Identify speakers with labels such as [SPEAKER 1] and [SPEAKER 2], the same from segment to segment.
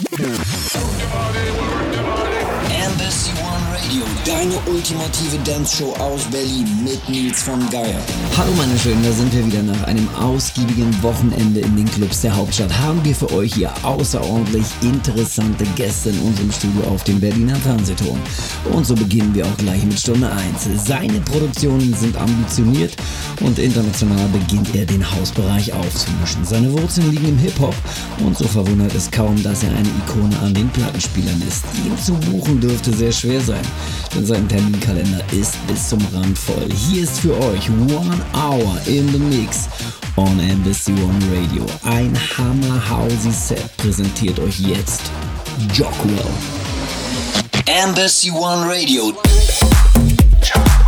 [SPEAKER 1] Yeah. Ultimative Dance-Show aus Berlin mit Nils von Geier.
[SPEAKER 2] Hallo meine Schönen, da sind wir wieder nach einem ausgiebigen Wochenende in den Clubs der Hauptstadt. Haben wir für euch hier außerordentlich interessante Gäste in unserem Studio auf dem Berliner Fernsehturm. Und so beginnen wir auch gleich mit Stunde 1. Seine Produktionen sind ambitioniert und international beginnt er den Hausbereich aufzumischen. Seine Wurzeln liegen im Hip-Hop und so verwundert es kaum, dass er eine Ikone an den Plattenspielern ist. Ihn zu buchen dürfte sehr schwer sein, denn sein Terminkalender ist bis zum Rand voll. Hier ist für euch One Hour in the Mix on Embassy One Radio. Ein Hammer Housey Set präsentiert euch jetzt Jockwell.
[SPEAKER 1] Embassy One Radio.
[SPEAKER 3] Feel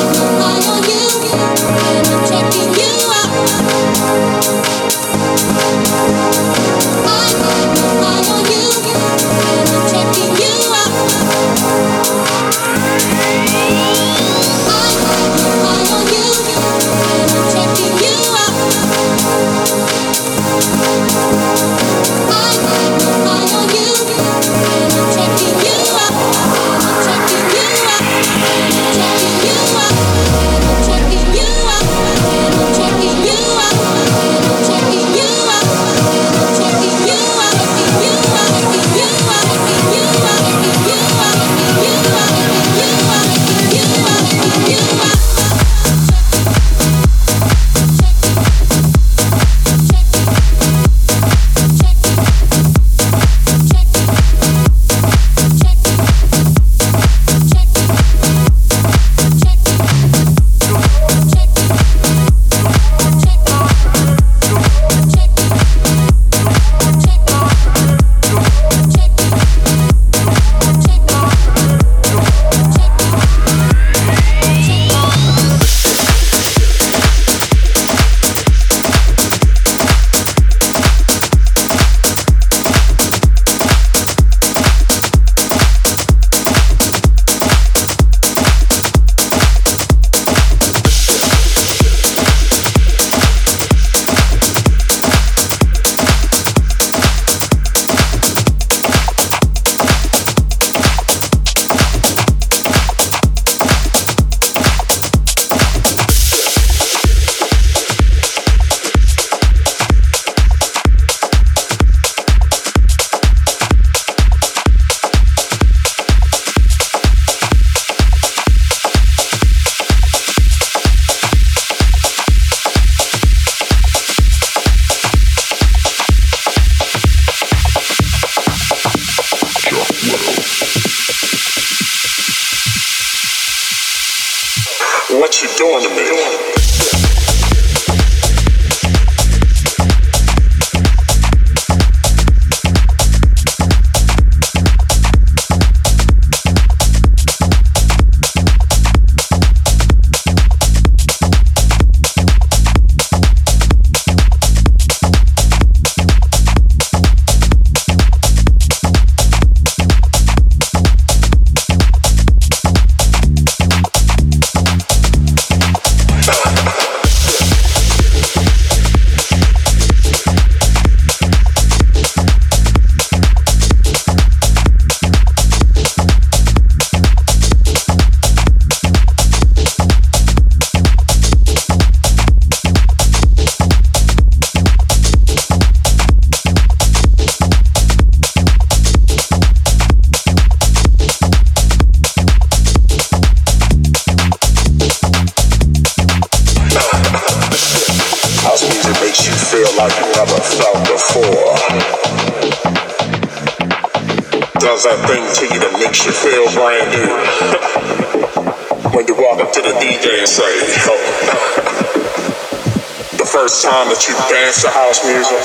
[SPEAKER 3] house music?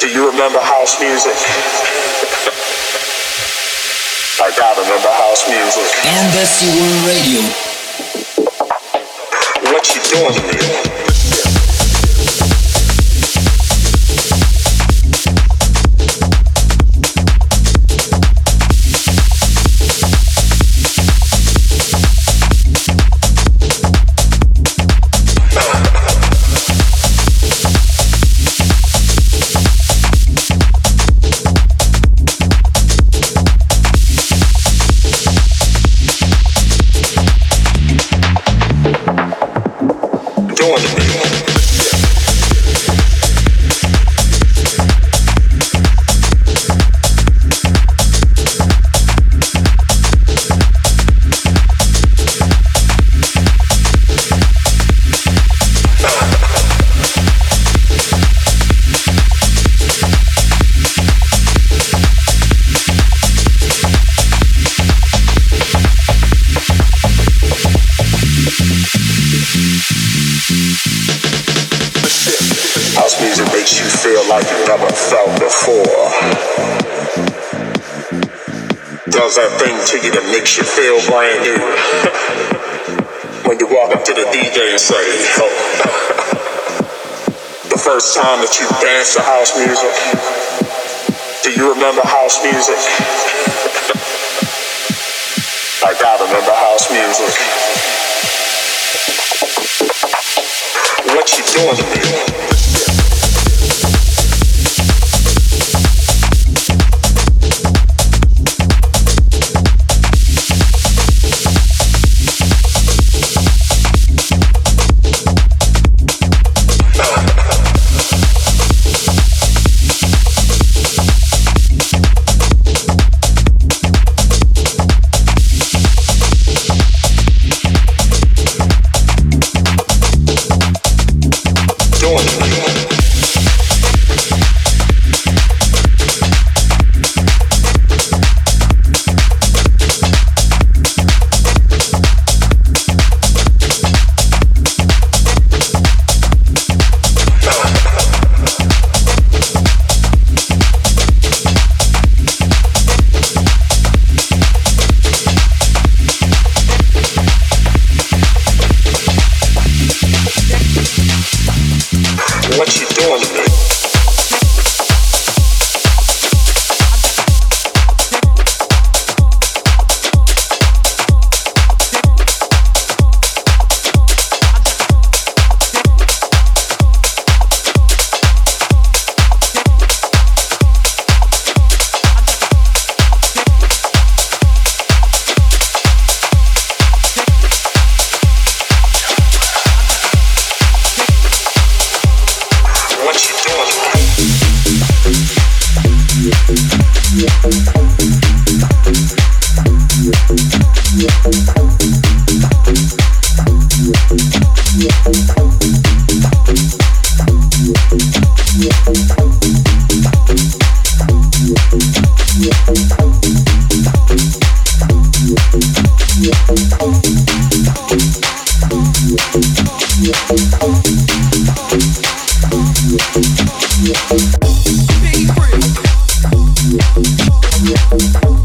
[SPEAKER 3] Do you remember house music? I gotta remember house music. Embassy World Radio. What you doing here? Oh.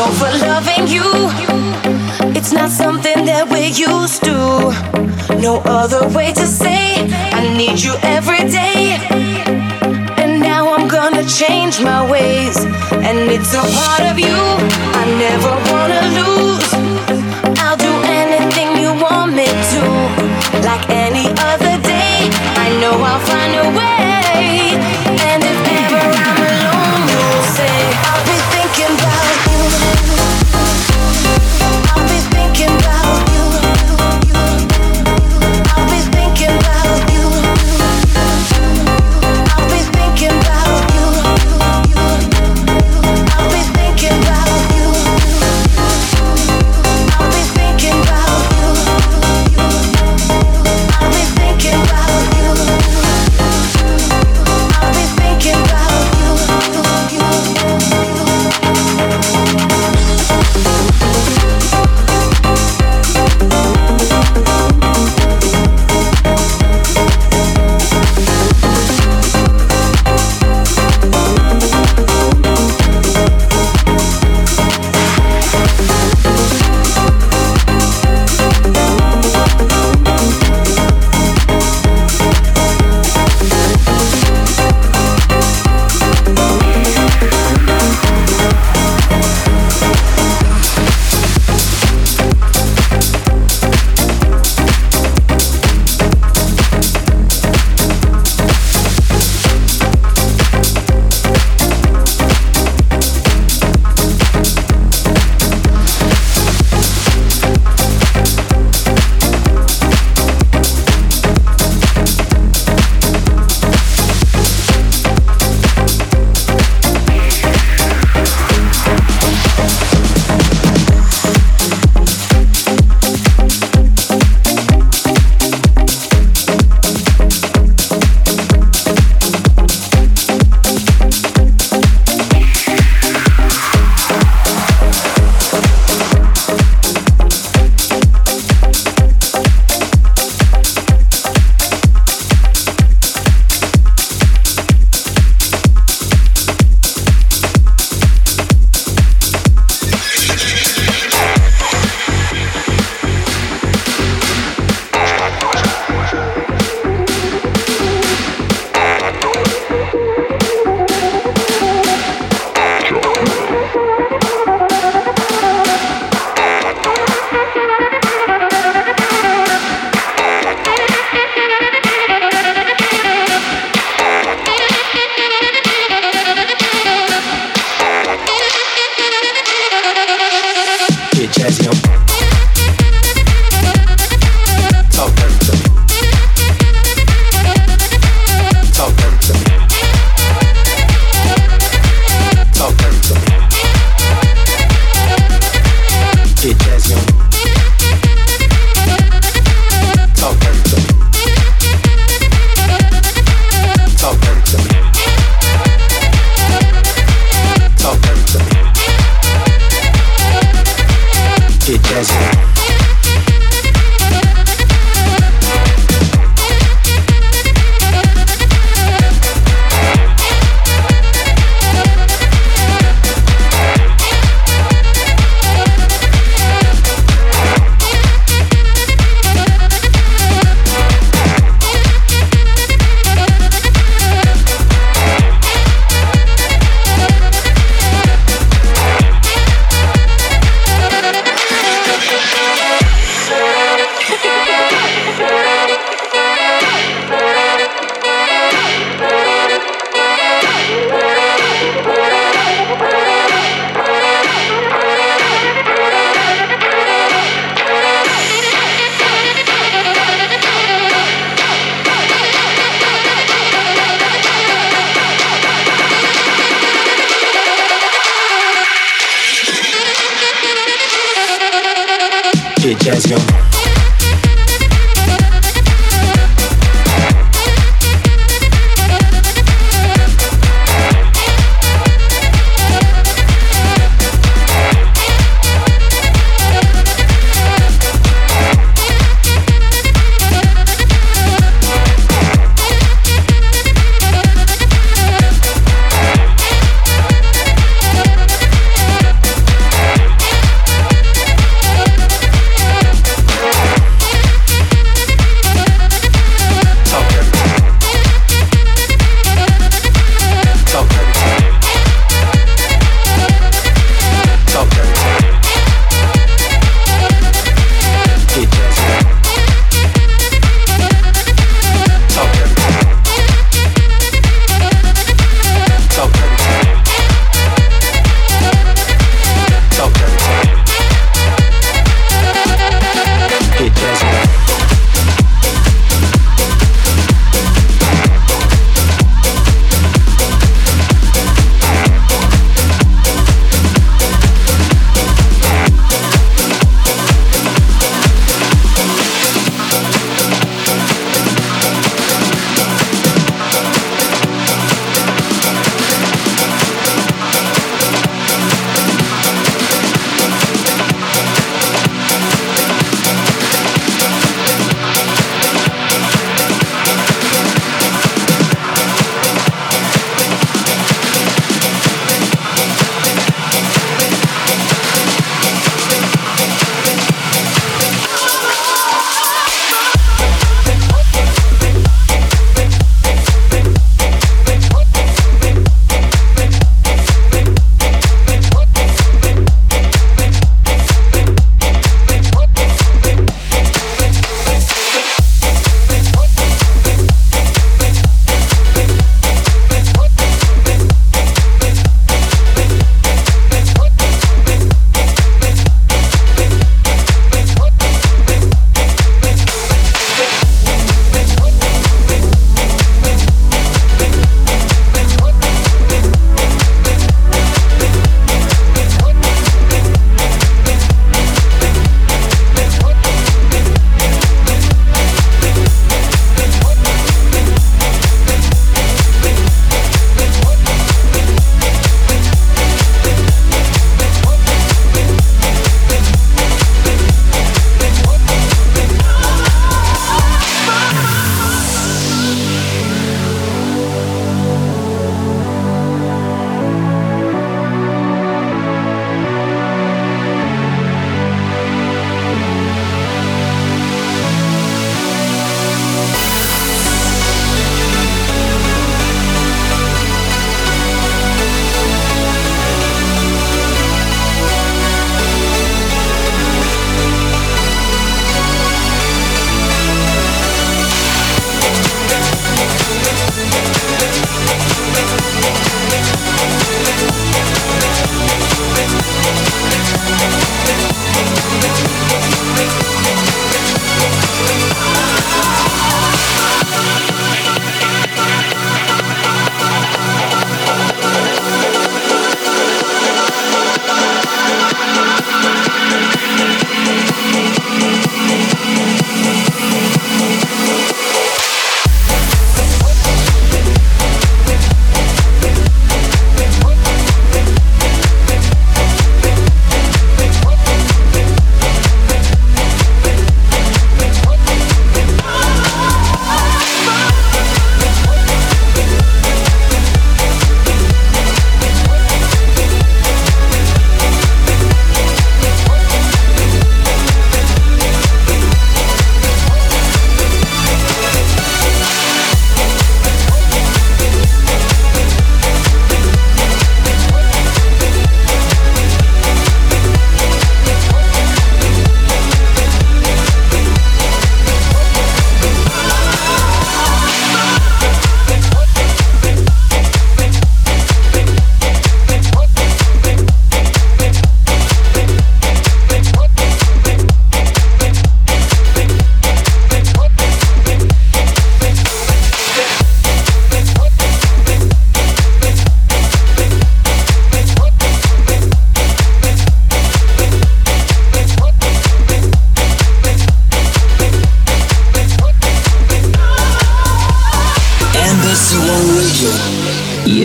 [SPEAKER 3] Over for loving you. It's not something that we're used to. No other way to say I need you every day. And now I'm gonna change my ways. And it's a part of you I never wanna
[SPEAKER 4] lose. I'll do anything you want me to. Like any other day, I
[SPEAKER 1] know I'll find a way.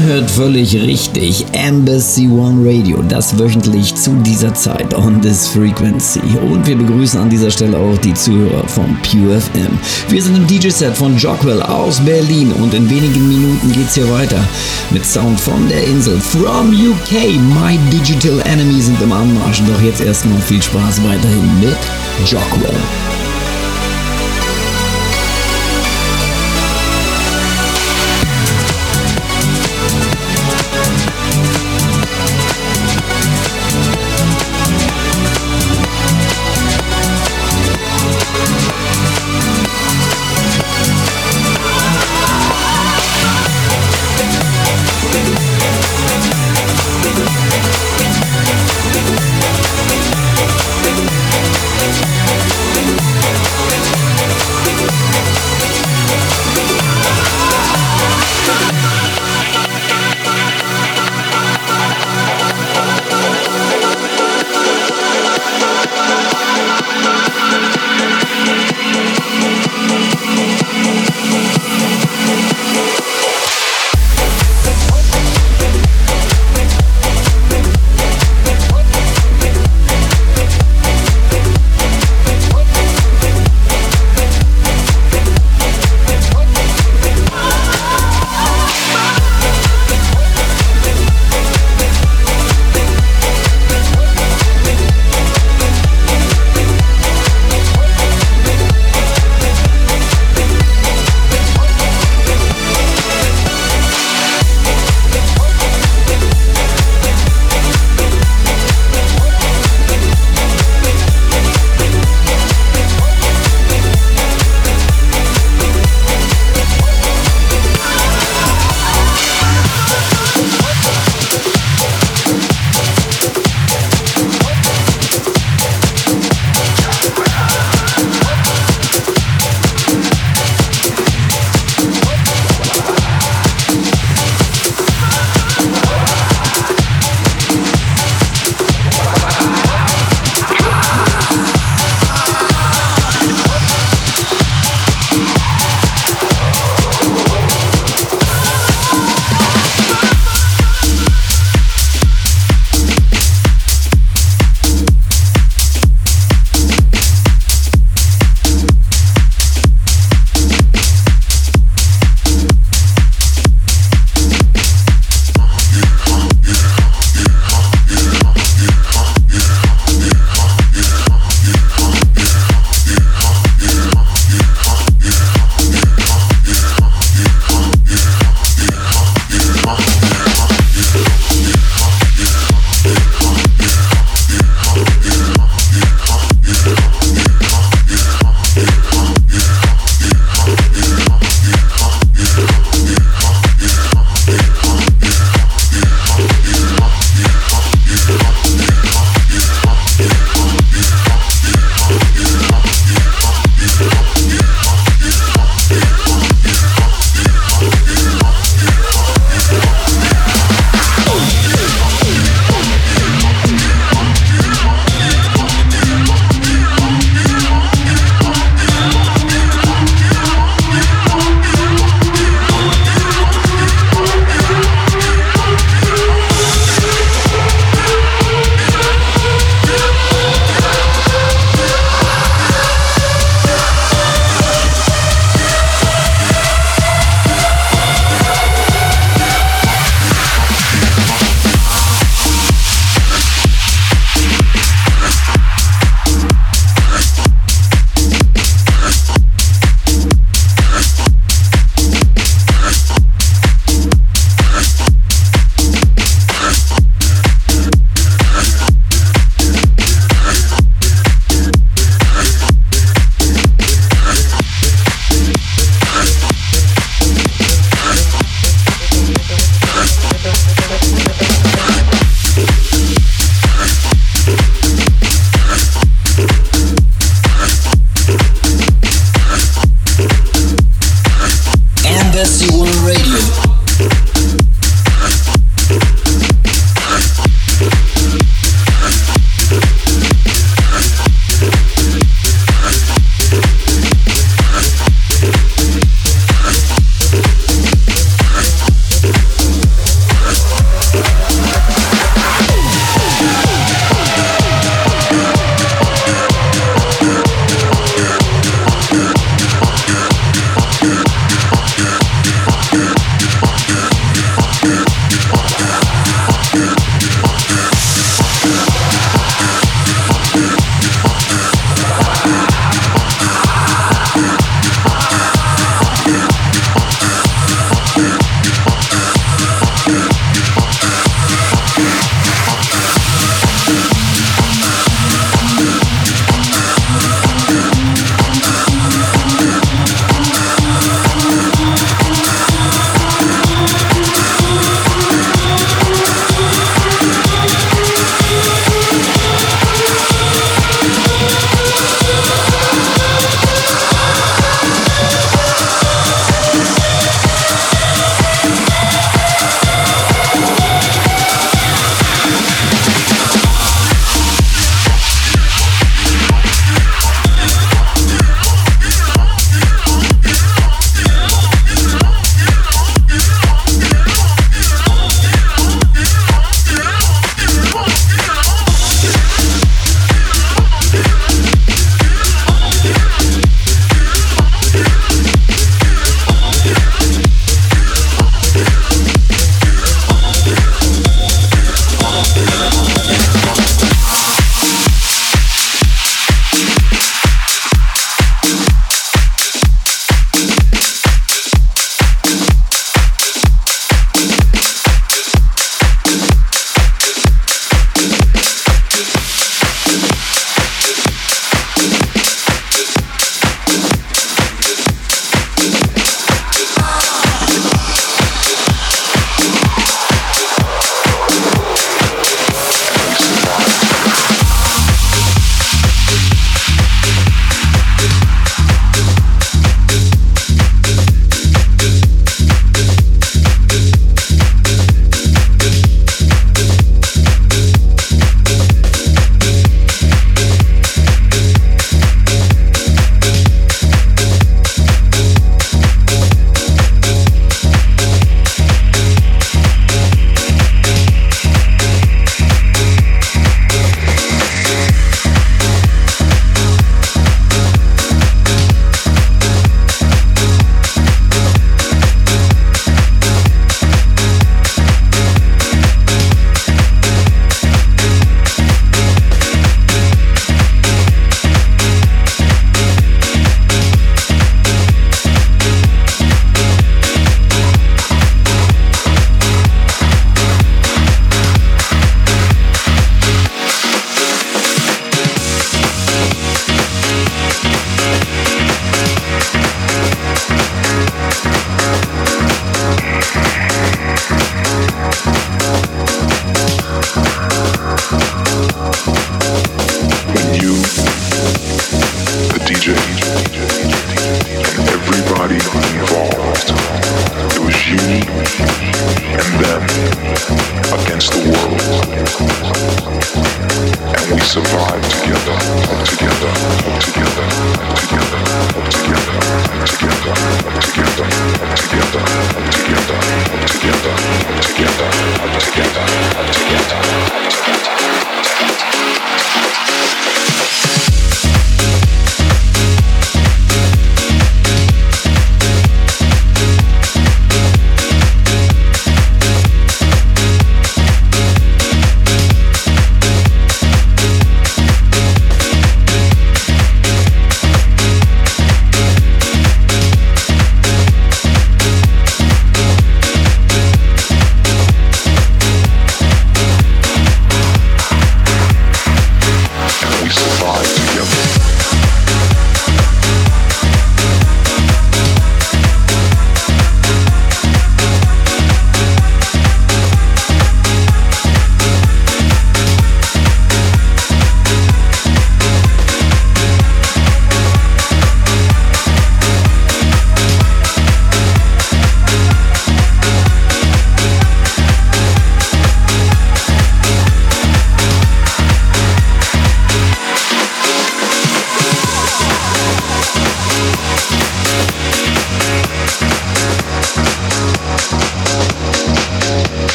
[SPEAKER 2] Ihr hört völlig richtig. Embassy One Radio, das wöchentlich zu dieser Zeit on this frequency. Und wir begrüßen an dieser Stelle auch die Zuhörer vom Pure FM. Wir sind im DJ-Set von Jockwell aus Berlin und in wenigen Minuten geht's hier weiter mit Sound von der Insel. From UK, My Digital Enemy sind im Anmarsch. Doch jetzt erstmal viel Spaß weiterhin mit Jockwell.